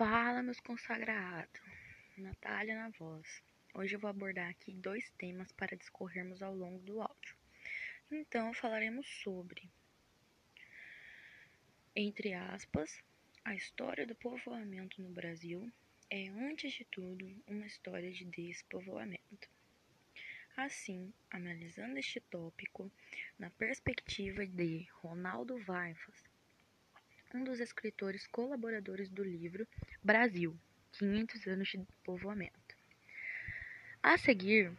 Fala, meus consagrados! Natália na voz. Hoje eu vou abordar aqui dois temas para discorrermos ao longo do áudio. Então, falaremos sobre, entre aspas, a história do povoamento no Brasil é, antes de tudo, uma história de despovoamento. Assim, analisando este tópico na perspectiva de Ronaldo Varfas, um dos escritores colaboradores do livro Brasil, 500 anos de povoamento. A seguir,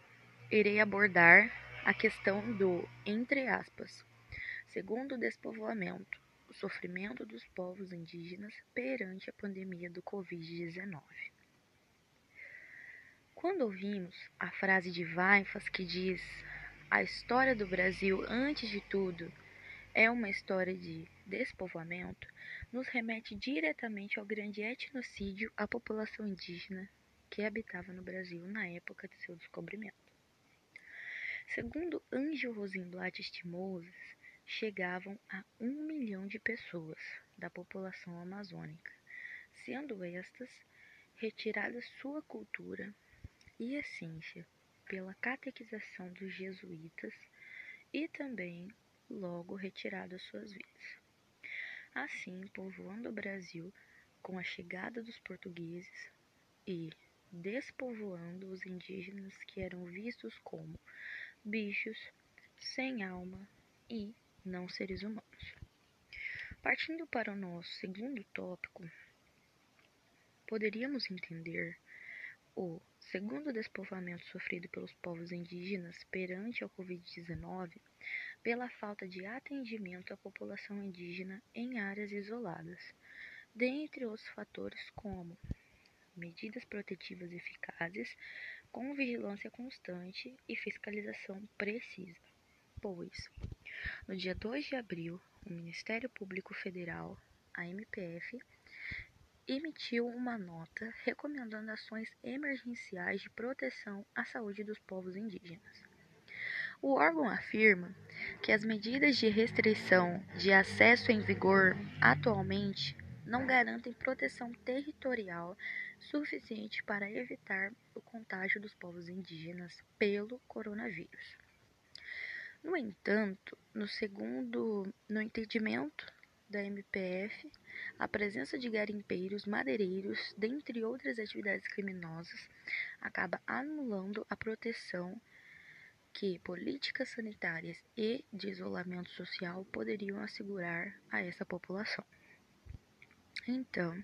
irei abordar a questão do, entre aspas, segundo despovoamento, o sofrimento dos povos indígenas perante a pandemia do Covid-19. Quando ouvimos a frase de Waifas que diz a história do Brasil, antes de tudo, é uma história de despovoamento, nos remete diretamente ao grande etnocídio à população indígena que habitava no Brasil na época de seu descobrimento. Segundo Ângelo Rosenblatt Estimoses, chegavam a um milhão de pessoas da população amazônica, sendo estas retiradas sua cultura e essência pela catequização dos jesuítas e também logo retiradas suas vidas. Assim, povoando o Brasil com a chegada dos portugueses e despovoando os indígenas que eram vistos como bichos sem alma e não seres humanos. Partindo para o nosso segundo tópico, poderíamos entender o segundo despovoamento sofrido pelos povos indígenas perante a Covid-19 pela falta de atendimento à população indígena em áreas isoladas, dentre outros fatores como medidas protetivas eficazes, com vigilância constante e fiscalização precisa. Pois, no dia 2 de abril, o Ministério Público Federal, a MPF, emitiu uma nota recomendando ações emergenciais de proteção à saúde dos povos indígenas. O órgão afirma que as medidas de restrição de acesso em vigor atualmente não garantem proteção territorial suficiente para evitar o contágio dos povos indígenas pelo coronavírus. No entanto, no segundo, no entendimento da MPF, a presença de garimpeiros, madeireiros, dentre outras atividades criminosas, acaba anulando a proteção que políticas sanitárias e de isolamento social poderiam assegurar a essa população. Então,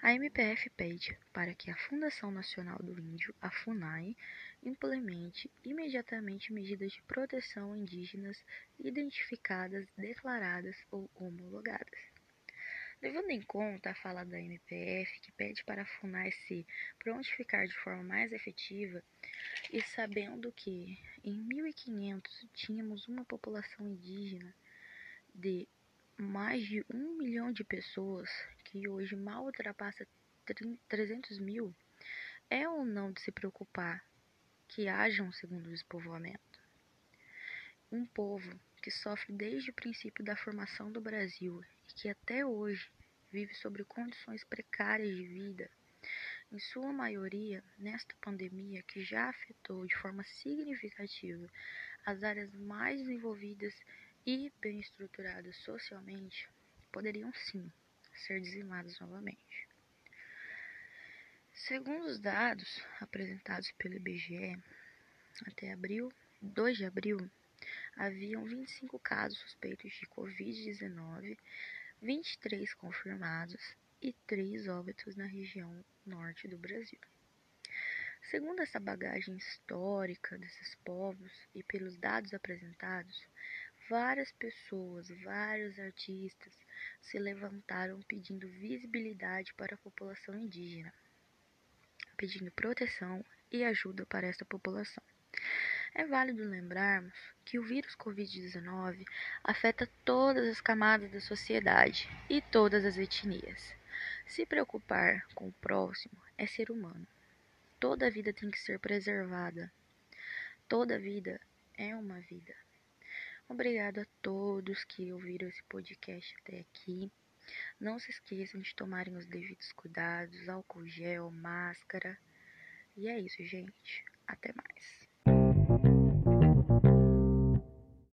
a MPF pede para que a Fundação Nacional do Índio, a FUNAI, implemente imediatamente medidas de proteção indígenas identificadas, declaradas ou homologadas. Levando em conta a fala da MPF, que pede para a FUNAI se prontificar de forma mais efetiva, e sabendo que em 1500 tínhamos uma população indígena de mais de um milhão de pessoas, que hoje mal ultrapassa 300 mil, é ou não de se preocupar que haja um segundo despovoamento? Um povo que sofre desde o princípio da formação do Brasil e que até hoje vive sobre condições precárias de vida, em sua maioria nesta pandemia que já afetou de forma significativa as áreas mais desenvolvidas e bem estruturadas socialmente, poderiam sim ser dizimadas novamente. Segundo os dados apresentados pelo IBGE, até abril, 2 de abril, haviam 25 casos suspeitos de Covid-19, 23 confirmados e 3 óbitos na região norte do Brasil. Segundo essa bagagem histórica desses povos e pelos dados apresentados, várias pessoas, vários artistas se levantaram pedindo visibilidade para a população indígena, pedindo proteção e ajuda para essa população. É válido lembrarmos que o vírus Covid-19 afeta todas as camadas da sociedade e todas as etnias. Se preocupar com o próximo é ser humano. Toda vida tem que ser preservada. Toda vida é uma vida. Obrigado a todos que ouviram esse podcast até aqui. Não se esqueçam de tomarem os devidos cuidados, álcool gel, máscara. E é isso, gente. Até mais.